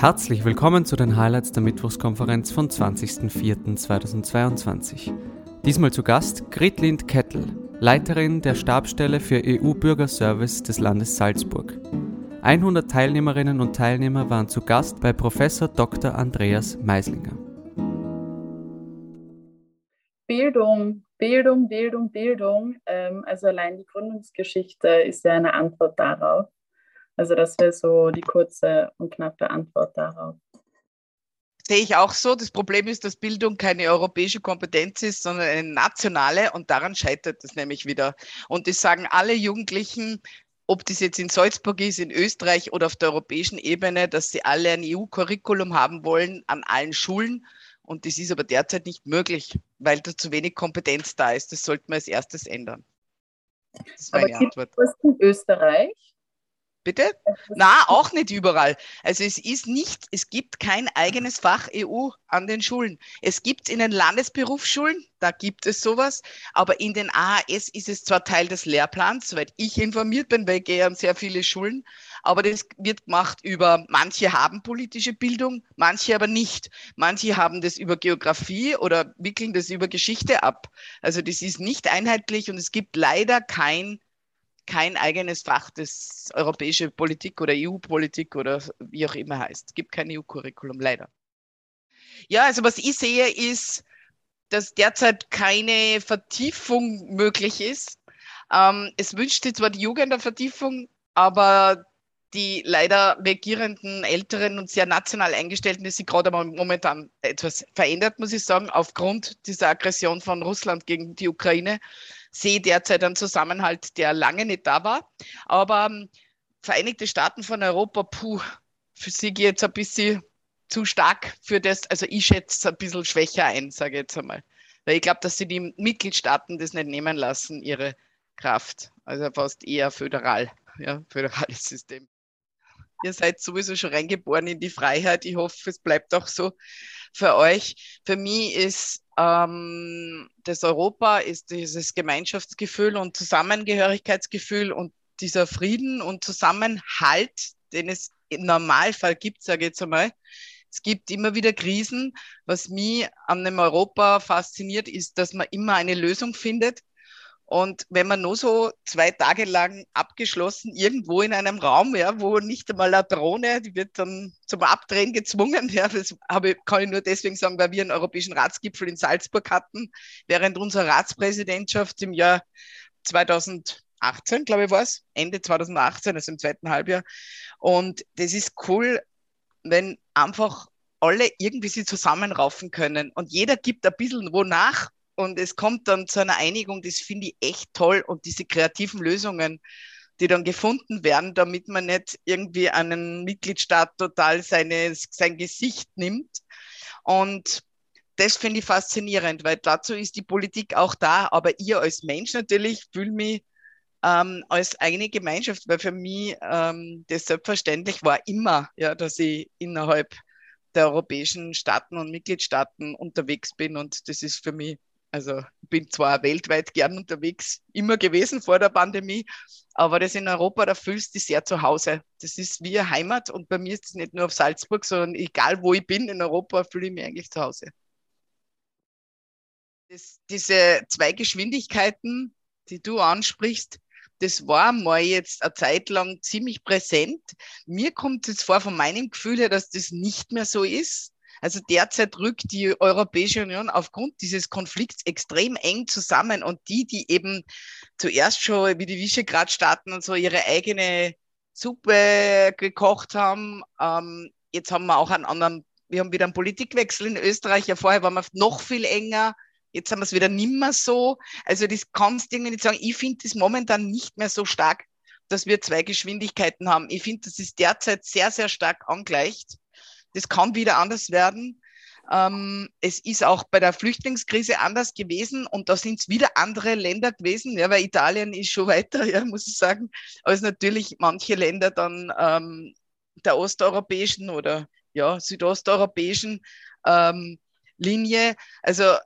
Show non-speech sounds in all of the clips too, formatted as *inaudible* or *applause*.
Herzlich willkommen zu den Highlights der Mittwochskonferenz von 20.04.2022. Diesmal zu Gast Gritlind Kettel, Leiterin der Stabstelle für EU-Bürgerservice des Landes Salzburg. 100 Teilnehmerinnen und Teilnehmer waren zu Gast bei Professor Dr. Andreas Meislinger. Bildung, Bildung, Bildung, Bildung. Ähm, also allein die Gründungsgeschichte ist ja eine Antwort darauf. Also das wäre so die kurze und knappe Antwort darauf. Sehe ich auch so. Das Problem ist, dass Bildung keine europäische Kompetenz ist, sondern eine nationale und daran scheitert es nämlich wieder. Und das sagen alle Jugendlichen, ob das jetzt in Salzburg ist, in Österreich oder auf der europäischen Ebene, dass sie alle ein EU-Curriculum haben wollen an allen Schulen. Und das ist aber derzeit nicht möglich, weil da zu wenig Kompetenz da ist. Das sollten wir als erstes ändern. Das ist meine aber Antwort. Gibt es in Österreich? Bitte? Na, auch nicht überall. Also es ist nicht, es gibt kein eigenes Fach EU an den Schulen. Es gibt in den Landesberufsschulen, da gibt es sowas, aber in den AHS ist es zwar Teil des Lehrplans, soweit ich informiert bin, weil ich gehe an sehr viele Schulen, aber das wird gemacht über, manche haben politische Bildung, manche aber nicht. Manche haben das über Geografie oder wickeln das über Geschichte ab. Also das ist nicht einheitlich und es gibt leider kein kein eigenes Fach, das europäische Politik oder EU-Politik oder wie auch immer heißt. Es gibt kein EU-Curriculum, leider. Ja, also was ich sehe, ist, dass derzeit keine Vertiefung möglich ist. Ähm, es wünscht sich zwar die Jugend eine Vertiefung, aber die leider regierenden Älteren und sehr national eingestellten, die sich gerade momentan etwas verändert, muss ich sagen, aufgrund dieser Aggression von Russland gegen die Ukraine, sehe derzeit einen Zusammenhalt, der lange nicht da war. Aber ähm, Vereinigte Staaten von Europa, puh, für sie geht jetzt ein bisschen zu stark für das. Also ich schätze es ein bisschen schwächer ein, sage ich jetzt einmal. Weil ich glaube, dass sie die Mitgliedstaaten das nicht nehmen lassen, ihre Kraft. Also fast eher föderal, ja, föderales System. Ihr seid sowieso schon reingeboren in die Freiheit. Ich hoffe, es bleibt auch so für euch. Für mich ist ähm, das Europa, ist dieses Gemeinschaftsgefühl und Zusammengehörigkeitsgefühl und dieser Frieden und Zusammenhalt, den es im Normalfall gibt, sage ich jetzt einmal. Es gibt immer wieder Krisen. Was mich an dem Europa fasziniert, ist, dass man immer eine Lösung findet und wenn man nur so zwei Tage lang abgeschlossen irgendwo in einem Raum, ja, wo nicht einmal eine Drohne, die wird dann zum Abdrehen gezwungen, ja, das habe, kann ich nur deswegen sagen, weil wir einen europäischen Ratsgipfel in Salzburg hatten, während unserer Ratspräsidentschaft im Jahr 2018, glaube ich, war es, Ende 2018, also im zweiten Halbjahr. Und das ist cool, wenn einfach alle irgendwie sie zusammenraufen können und jeder gibt ein bisschen wo nach und es kommt dann zu einer Einigung, das finde ich echt toll. Und diese kreativen Lösungen, die dann gefunden werden, damit man nicht irgendwie einen Mitgliedstaat total seine, sein Gesicht nimmt. Und das finde ich faszinierend, weil dazu ist die Politik auch da, aber ihr als Mensch natürlich fühle mich ähm, als eigene Gemeinschaft, weil für mich ähm, das selbstverständlich war immer, ja, dass ich innerhalb der europäischen Staaten und Mitgliedstaaten unterwegs bin. Und das ist für mich also bin zwar weltweit gern unterwegs, immer gewesen vor der Pandemie, aber das in Europa, da fühlst du dich sehr zu Hause. Das ist wie Heimat und bei mir ist es nicht nur auf Salzburg, sondern egal wo ich bin in Europa, fühle ich mich eigentlich zu Hause. Das, diese zwei Geschwindigkeiten, die du ansprichst, das war mal jetzt eine Zeit lang ziemlich präsent. Mir kommt es vor von meinem Gefühl her, dass das nicht mehr so ist. Also derzeit rückt die Europäische Union aufgrund dieses Konflikts extrem eng zusammen und die, die eben zuerst schon wie die Visegrad-Staaten und so ihre eigene Suppe gekocht haben, ähm, jetzt haben wir auch einen anderen, wir haben wieder einen Politikwechsel in Österreich, ja vorher waren wir noch viel enger, jetzt haben wir es wieder nimmer so. Also das kannst du irgendwie nicht sagen. Ich finde das momentan nicht mehr so stark, dass wir zwei Geschwindigkeiten haben. Ich finde, das ist derzeit sehr, sehr stark angleicht. Das kann wieder anders werden. Ähm, es ist auch bei der Flüchtlingskrise anders gewesen und da sind es wieder andere Länder gewesen, ja, weil Italien ist schon *laughs* weiter, ja, muss ich sagen, als natürlich manche Länder dann ähm, der osteuropäischen oder ja, südosteuropäischen ähm, Linie. Also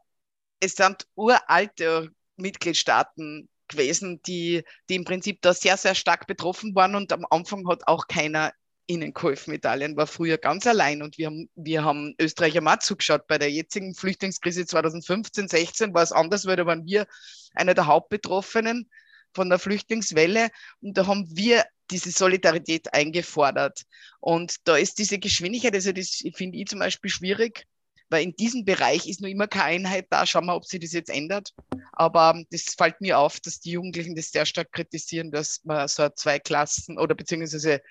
es sind uralte Mitgliedstaaten gewesen, die, die im Prinzip da sehr, sehr stark betroffen waren und am Anfang hat auch keiner ihnen geholfen. Italien war früher ganz allein und wir haben, wir haben Österreicher mal zugeschaut. Bei der jetzigen Flüchtlingskrise 2015, 16 war es anders, weil da waren wir einer der Hauptbetroffenen von der Flüchtlingswelle und da haben wir diese Solidarität eingefordert. Und da ist diese Geschwindigkeit, also das finde ich zum Beispiel schwierig, weil in diesem Bereich ist nur immer keine Einheit da. Schauen wir, ob sich das jetzt ändert. Aber das fällt mir auf, dass die Jugendlichen das sehr stark kritisieren, dass man so zwei Klassen oder beziehungsweise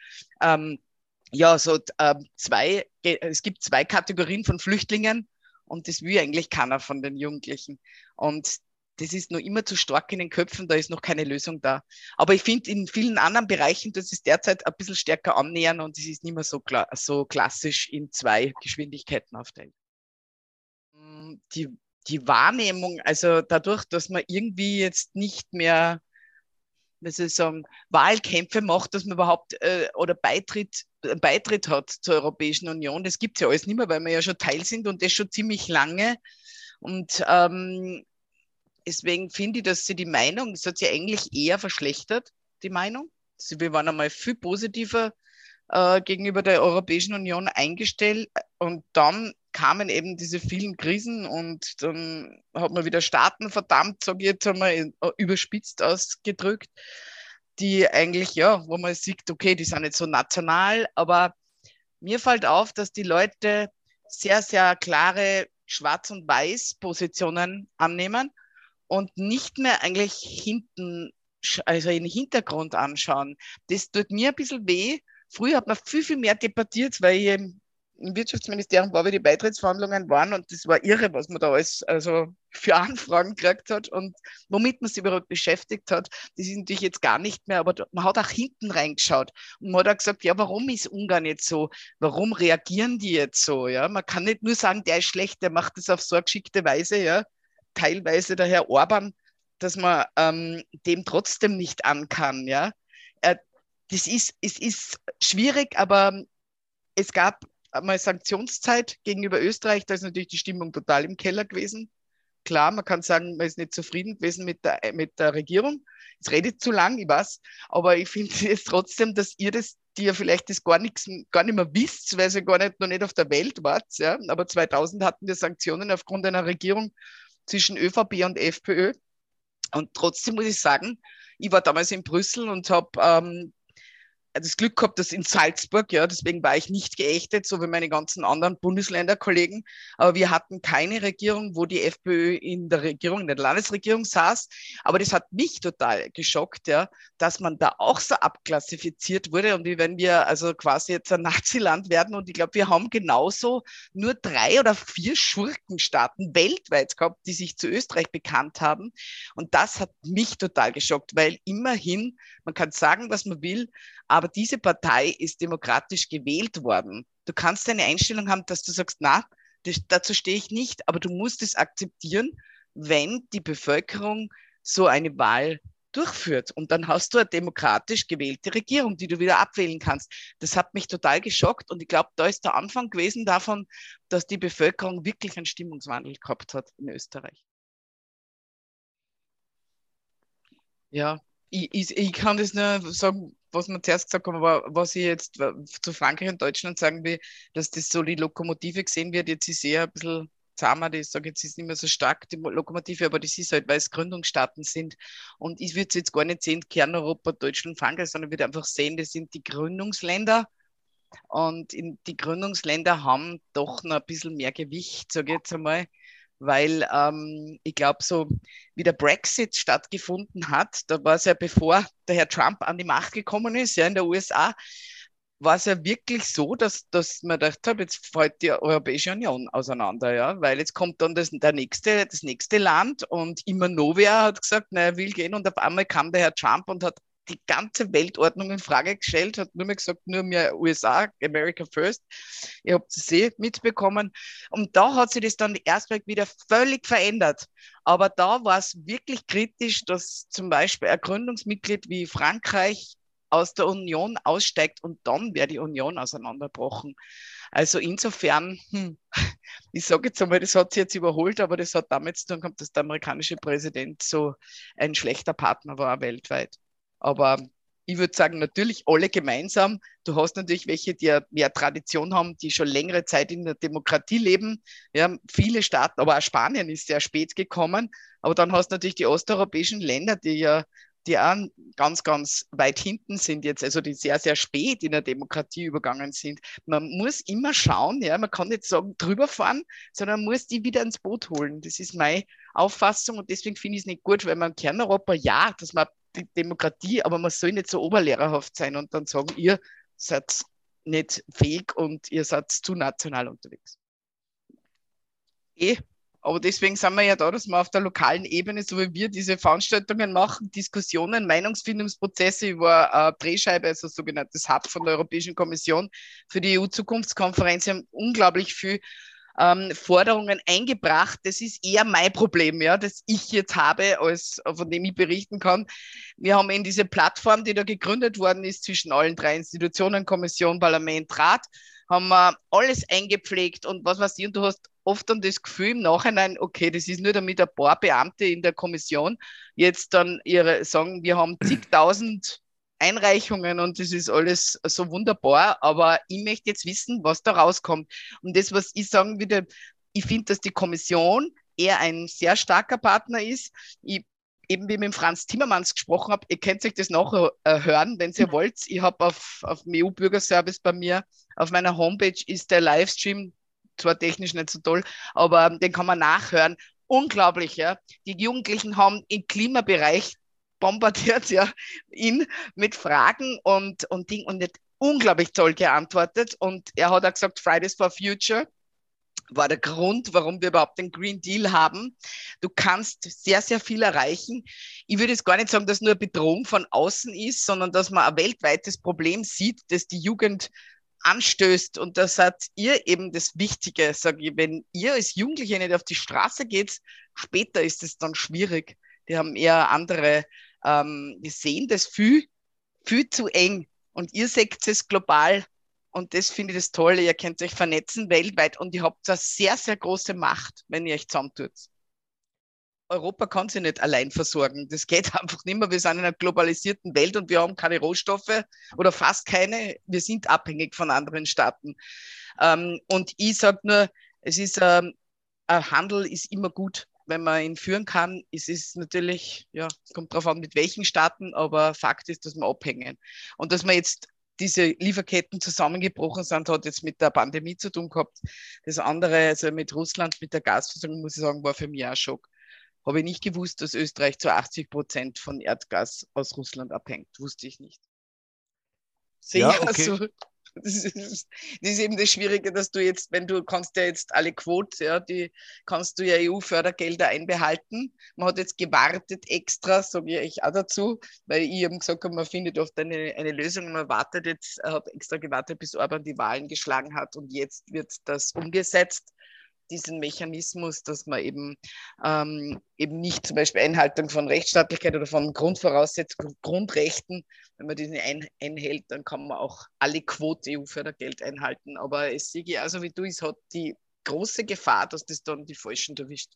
ähm, ja, so ähm, zwei, es gibt zwei Kategorien von Flüchtlingen und das will eigentlich keiner von den Jugendlichen. Und das ist noch immer zu stark in den Köpfen, da ist noch keine Lösung da. Aber ich finde, in vielen anderen Bereichen, das ist derzeit ein bisschen stärker annähern und es ist nicht mehr so, kla so klassisch in zwei Geschwindigkeiten aufteilt. Die, die Wahrnehmung, also dadurch, dass man irgendwie jetzt nicht mehr wie soll ich sagen, Wahlkämpfe macht, dass man überhaupt äh, oder Beitritt, äh, Beitritt hat zur Europäischen Union. Das gibt es ja alles nicht mehr, weil wir ja schon Teil sind und das schon ziemlich lange. Und ähm, deswegen finde ich, dass sie die Meinung, das hat sich eigentlich eher verschlechtert, die Meinung. Also wir waren einmal viel positiver äh, gegenüber der Europäischen Union eingestellt und dann kamen eben diese vielen Krisen und dann hat man wieder Staaten verdammt, sage ich jetzt einmal äh, überspitzt ausgedrückt, die eigentlich, ja, wo man sieht, okay, die sind nicht so national, aber mir fällt auf, dass die Leute sehr, sehr klare Schwarz- und Weiß-Positionen annehmen und nicht mehr eigentlich hinten, also in den Hintergrund anschauen. Das tut mir ein bisschen weh. Früher hat man viel, viel mehr debattiert, weil ich im Wirtschaftsministerium war, wie die Beitrittsverhandlungen waren und das war irre, was man da alles also für Anfragen gekriegt hat und womit man sich überhaupt beschäftigt hat. Das ist natürlich jetzt gar nicht mehr, aber man hat auch hinten reingeschaut und man hat auch gesagt, ja, warum ist Ungarn jetzt so? Warum reagieren die jetzt so? Ja, man kann nicht nur sagen, der ist schlecht, der macht das auf so eine geschickte Weise, ja. Teilweise der Herr Orban, dass man ähm, dem trotzdem nicht an kann, ja. Äh, das ist, es ist schwierig, aber es gab einmal Sanktionszeit gegenüber Österreich, da ist natürlich die Stimmung total im Keller gewesen. Klar, man kann sagen, man ist nicht zufrieden gewesen mit der, mit der Regierung. Es redet zu lang, ich weiß, aber ich finde *laughs* jetzt trotzdem, dass ihr das, die ja vielleicht das gar, nichts, gar nicht mehr wisst, weil ihr gar nicht, noch nicht auf der Welt wart, ja. aber 2000 hatten wir Sanktionen aufgrund einer Regierung zwischen ÖVP und FPÖ. Und trotzdem muss ich sagen, ich war damals in Brüssel und habe ähm, das Glück gehabt, dass in Salzburg, ja, deswegen war ich nicht geächtet, so wie meine ganzen anderen Bundesländerkollegen. Aber wir hatten keine Regierung, wo die FPÖ in der Regierung, in der Landesregierung saß. Aber das hat mich total geschockt, ja, dass man da auch so abklassifiziert wurde und wie wenn wir also quasi jetzt ein Naziland werden. Und ich glaube, wir haben genauso nur drei oder vier Schurkenstaaten weltweit gehabt, die sich zu Österreich bekannt haben. Und das hat mich total geschockt, weil immerhin, man kann sagen, was man will, aber diese Partei ist demokratisch gewählt worden. Du kannst eine Einstellung haben, dass du sagst, na, das, dazu stehe ich nicht, aber du musst es akzeptieren, wenn die Bevölkerung so eine Wahl durchführt. Und dann hast du eine demokratisch gewählte Regierung, die du wieder abwählen kannst. Das hat mich total geschockt und ich glaube, da ist der Anfang gewesen davon, dass die Bevölkerung wirklich einen Stimmungswandel gehabt hat in Österreich. Ja, ich, ich, ich kann das nur sagen, was wir zuerst gesagt haben, aber was ich jetzt zu Frankreich und Deutschland sagen will, dass das so die Lokomotive gesehen wird, jetzt ist eher ein bisschen zahmer, ich sage jetzt ist nicht mehr so stark die Lokomotive, aber das ist halt, weil es Gründungsstaaten sind. Und ich würde es jetzt gar nicht sehen, Kerneuropa, Deutschland, Frankreich, sondern würde einfach sehen, das sind die Gründungsländer. Und die Gründungsländer haben doch noch ein bisschen mehr Gewicht, sage ich jetzt einmal weil ähm, ich glaube, so wie der Brexit stattgefunden hat, da war es ja bevor der Herr Trump an die Macht gekommen ist, ja, in der USA, war es ja wirklich so, dass, dass man gedacht hat, jetzt fällt die Europäische Union auseinander, ja, weil jetzt kommt dann das, der nächste, das nächste Land und immer Novia hat gesagt, na, er will gehen und auf einmal kam der Herr Trump und hat die ganze Weltordnung in Frage gestellt, hat nur mehr gesagt, nur mehr USA, America First. Ihr habt es eh mitbekommen. Und da hat sich das dann erstmal wieder völlig verändert. Aber da war es wirklich kritisch, dass zum Beispiel ein Gründungsmitglied wie Frankreich aus der Union aussteigt und dann wäre die Union auseinanderbrochen. Also insofern, hm, *laughs* ich sage jetzt einmal, das hat sich jetzt überholt, aber das hat damit zu tun gehabt, dass der amerikanische Präsident so ein schlechter Partner war weltweit. Aber ich würde sagen, natürlich alle gemeinsam. Du hast natürlich welche, die mehr Tradition haben, die schon längere Zeit in der Demokratie leben. Ja, viele Staaten, aber auch Spanien ist sehr spät gekommen. Aber dann hast du natürlich die osteuropäischen Länder, die ja die auch ganz, ganz weit hinten sind jetzt, also die sehr, sehr spät in der Demokratie übergangen sind. Man muss immer schauen, ja, man kann nicht sagen, drüber fahren, sondern man muss die wieder ins Boot holen. Das ist meine Auffassung und deswegen finde ich es nicht gut, weil man Kerneuropa, ja, dass man die Demokratie, aber man soll nicht so oberlehrerhaft sein und dann sagen, ihr seid nicht fähig und ihr seid zu national unterwegs. Eh, aber deswegen sind wir ja da, dass wir auf der lokalen Ebene, so wie wir diese Veranstaltungen machen, Diskussionen, Meinungsfindungsprozesse. Ich war äh, Drehscheibe, also sogenanntes Hub von der Europäischen Kommission für die EU-Zukunftskonferenz. Haben unglaublich viel ähm, Forderungen eingebracht. Das ist eher mein Problem, ja, das ich jetzt habe, als von dem ich berichten kann. Wir haben in diese Plattform, die da gegründet worden ist zwischen allen drei Institutionen, Kommission, Parlament, Rat, haben wir alles eingepflegt und was weiß ich, und du hast oft dann das Gefühl im Nachhinein, okay, das ist nur damit ein paar Beamte in der Kommission jetzt dann ihre sagen, wir haben zigtausend Einreichungen und das ist alles so wunderbar, aber ich möchte jetzt wissen, was da rauskommt. Und das, was ich sagen würde, ich finde, dass die Kommission eher ein sehr starker Partner ist. Ich eben wie ich mit Franz Timmermans gesprochen habe, ihr könnt euch das nachher äh, hören, wenn ihr wollt. Ich habe auf, auf dem EU-Bürgerservice bei mir, auf meiner Homepage ist der Livestream, zwar technisch nicht so toll, aber den kann man nachhören. Unglaublich, ja. Die Jugendlichen haben im Klimabereich bombardiert ja ihn mit Fragen und, und Ding und nicht unglaublich toll geantwortet. Und er hat auch gesagt, Fridays for Future war der Grund, warum wir überhaupt den Green Deal haben. Du kannst sehr, sehr viel erreichen. Ich würde jetzt gar nicht sagen, dass nur eine Bedrohung von außen ist, sondern dass man ein weltweites Problem sieht, das die Jugend anstößt. Und da seid ihr eben das Wichtige, sage ich. Wenn ihr als Jugendliche nicht auf die Straße geht, später ist es dann schwierig. Die haben eher andere, ähm, die sehen das viel, viel zu eng. Und ihr seht es global und das finde ich das Tolle. Ihr könnt euch vernetzen weltweit und ihr habt eine sehr, sehr große Macht, wenn ihr euch zusammentut. Europa kann sich nicht allein versorgen. Das geht *laughs* einfach nicht mehr. Wir sind in einer globalisierten Welt und wir haben keine Rohstoffe oder fast keine. Wir sind abhängig von anderen Staaten. Ähm, und ich sage nur, es ist, ähm, ein Handel ist immer gut, wenn man ihn führen kann. Es ist natürlich, ja, es kommt darauf an, mit welchen Staaten, aber Fakt ist, dass wir abhängen. Und dass wir jetzt diese Lieferketten zusammengebrochen sind, hat jetzt mit der Pandemie zu tun gehabt. Das andere, also mit Russland, mit der Gasversorgung, muss ich sagen, war für mich auch ein Schock. Habe ich nicht gewusst, dass Österreich zu 80 Prozent von Erdgas aus Russland abhängt. Wusste ich nicht. Sehr ja, okay. so. *laughs* Das ist, das ist, eben das Schwierige, dass du jetzt, wenn du kannst ja jetzt alle Quote, ja, die kannst du ja EU-Fördergelder einbehalten. Man hat jetzt gewartet extra, sage ich auch dazu, weil ich eben gesagt habe, man findet oft eine, eine Lösung, man wartet jetzt, habe extra gewartet, bis Orban die Wahlen geschlagen hat und jetzt wird das umgesetzt diesen Mechanismus, dass man eben, ähm, eben nicht zum Beispiel Einhaltung von Rechtsstaatlichkeit oder von Grundvoraussetzungen, Grundrechten, wenn man diesen ein, einhält, dann kann man auch alle Quote EU-Fördergeld einhalten. Aber es sehe ich also wie du, es hat die große Gefahr, dass das dann die Falschen erwischt.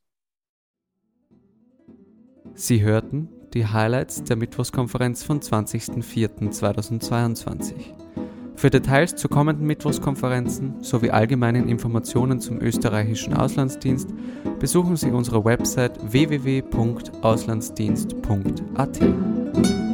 Sie hörten die Highlights der Mittwochskonferenz vom 20.04.2022. Für Details zu kommenden Mittwochskonferenzen sowie allgemeinen Informationen zum österreichischen Auslandsdienst besuchen Sie unsere Website www.auslandsdienst.at.